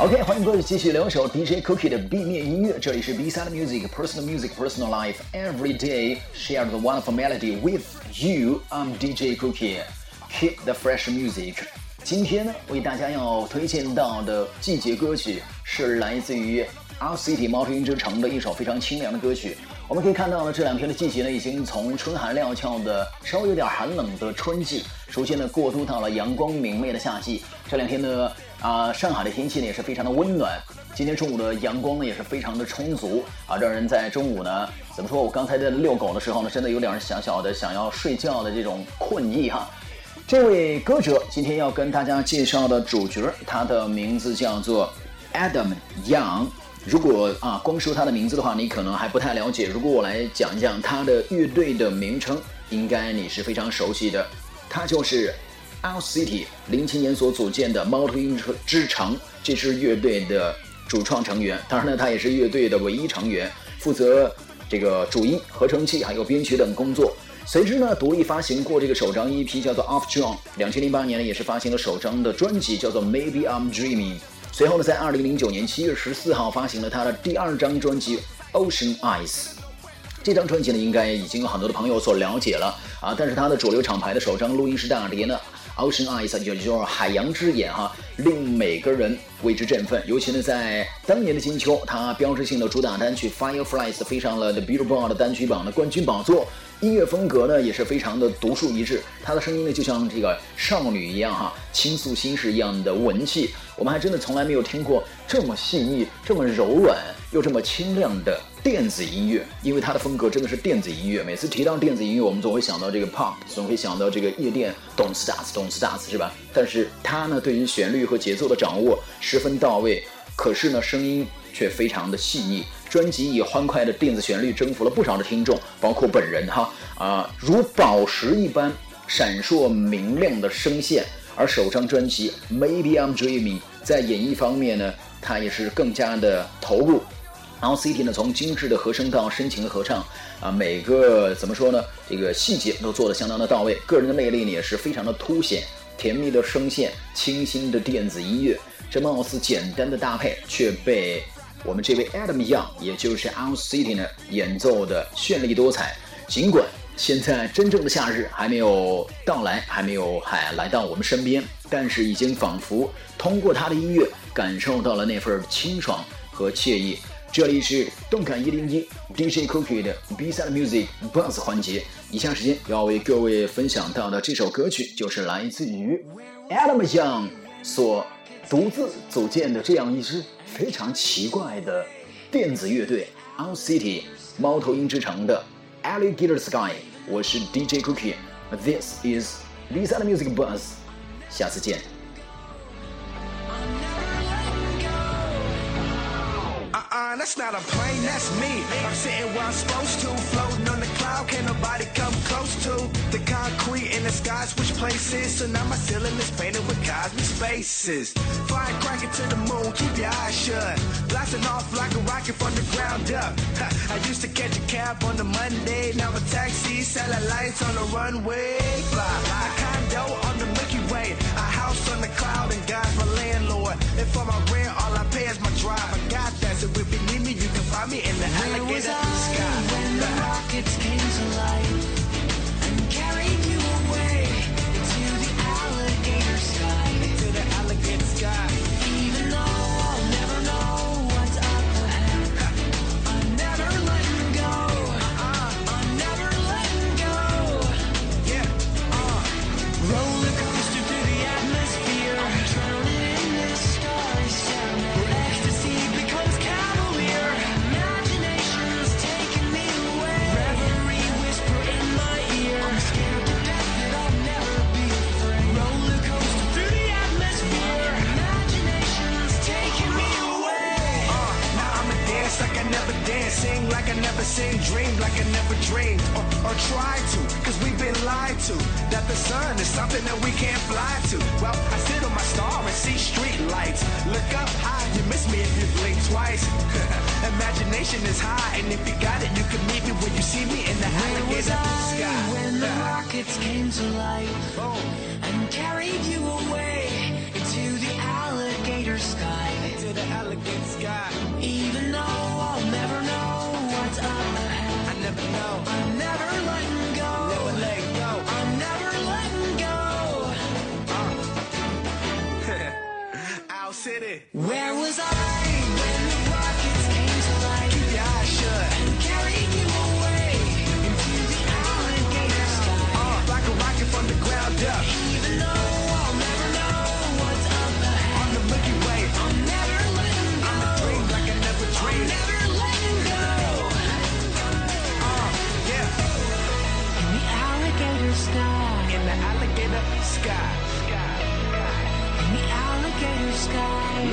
OK，欢迎各位继续留守 DJ Cookie 的 B 面音乐，这里是 B side music, personal music, personal life, every day share the wonderful melody with you. I'm DJ Cookie. Keep the fresh music. 今天呢，为大家要推荐到的季节歌曲是来自于 R City 猫头鹰之城的一首非常清凉的歌曲。我们可以看到呢，这两天的季节呢，已经从春寒料峭的稍微有点寒冷的春季，逐渐的过渡到了阳光明媚的夏季。这两天呢。啊，上海的天气呢也是非常的温暖，今天中午的阳光呢也是非常的充足啊，让人在中午呢，怎么说我刚才在遛狗的时候呢，真的有点小小的想要睡觉的这种困意哈。这位歌者今天要跟大家介绍的主角，他的名字叫做 Adam Young。如果啊光说他的名字的话，你可能还不太了解。如果我来讲一讲他的乐队的名称，应该你是非常熟悉的，他就是。L City 零七年所组建的猫头鹰之城这支乐队的主创成员，当然呢，他也是乐队的唯一成员，负责这个主音、合成器还有编曲等工作。随之呢，独立发行过这个首张 EP，叫做 Off John。两千零八年呢，也是发行了首张的专辑，叫做 Maybe I'm Dreaming。随后呢，在二零零九年七月十四号发行了他的第二张专辑 Ocean Eyes。这张专辑呢，应该已经有很多的朋友所了解了啊，但是他的主流厂牌的首张录音室大碟呢？Ocean Eyes 就就是海洋之眼哈，令每个人为之振奋。尤其呢，在当年的金秋，他标志性的主打单曲《Fireflies》飞上了 The Billboard 单曲榜的冠军宝座。音乐风格呢，也是非常的独树一帜。他的声音呢，就像这个少女一样哈，倾诉心事一样的文气。我们还真的从来没有听过这么细腻、这么柔软又这么清亮的。电子音乐，因为它的风格真的是电子音乐。每次提到电子音乐，我们总会想到这个 pop，总会想到这个夜店，咚次打次，咚次打次，是吧？但是它呢，对于旋律和节奏的掌握十分到位，可是呢，声音却非常的细腻。专辑以欢快的电子旋律征服了不少的听众，包括本人哈啊，如宝石一般闪烁明亮的声线。而首张专辑 Maybe I'm Dreaming 在演绎方面呢，它也是更加的投入。然后 City 呢，从精致的和声到深情的合唱，啊，每个怎么说呢？这个细节都做得相当的到位，个人的魅力呢也是非常的凸显。甜蜜的声线，清新的电子音乐，这貌似简单的搭配，却被我们这位 Adam Young，也就是 Our City 呢演奏的绚丽多彩。尽管现在真正的夏日还没有到来，还没有还来到我们身边，但是已经仿佛通过他的音乐感受到了那份清爽和惬意。这里是动感一零一 DJ Cookie 的 B side music buzz 环节。以下时间要为各位分享到的这首歌曲，就是来自于 Adam Young 所独自组建的这样一支非常奇怪的电子乐队 Out City 猫头鹰之城的 Alligator Sky。我是 DJ Cookie，This is B side music buzz。下次见。that's not a plane, that's me. I'm sitting where I'm supposed to, floating on the cloud, can't nobody come close to The concrete in the sky. Switch places, so now my ceiling is painted with cosmic spaces. Flying cracking to the moon, keep your eyes shut. Blasting off like a rocket from the ground up. I used to catch a cab on the Monday, now a taxi, satellites on the runway. Fly, a condo on the Milky Way, a house on the cloud, and God's my landlord. And for my rent, all I pay is my drive. I got that, so if you need me, you can find me in the alligator sing like I never sing, dream like I never dreamed, or, or try to, cause we've been lied to, that the sun is something that we can't fly to. Well, I sit on my star and see street lights. Look up high, you miss me if you blink twice. Imagination is high, and if you got it, you can meet me when you see me in the Where was I sky. when the rockets came to life Boom. and carried you away Where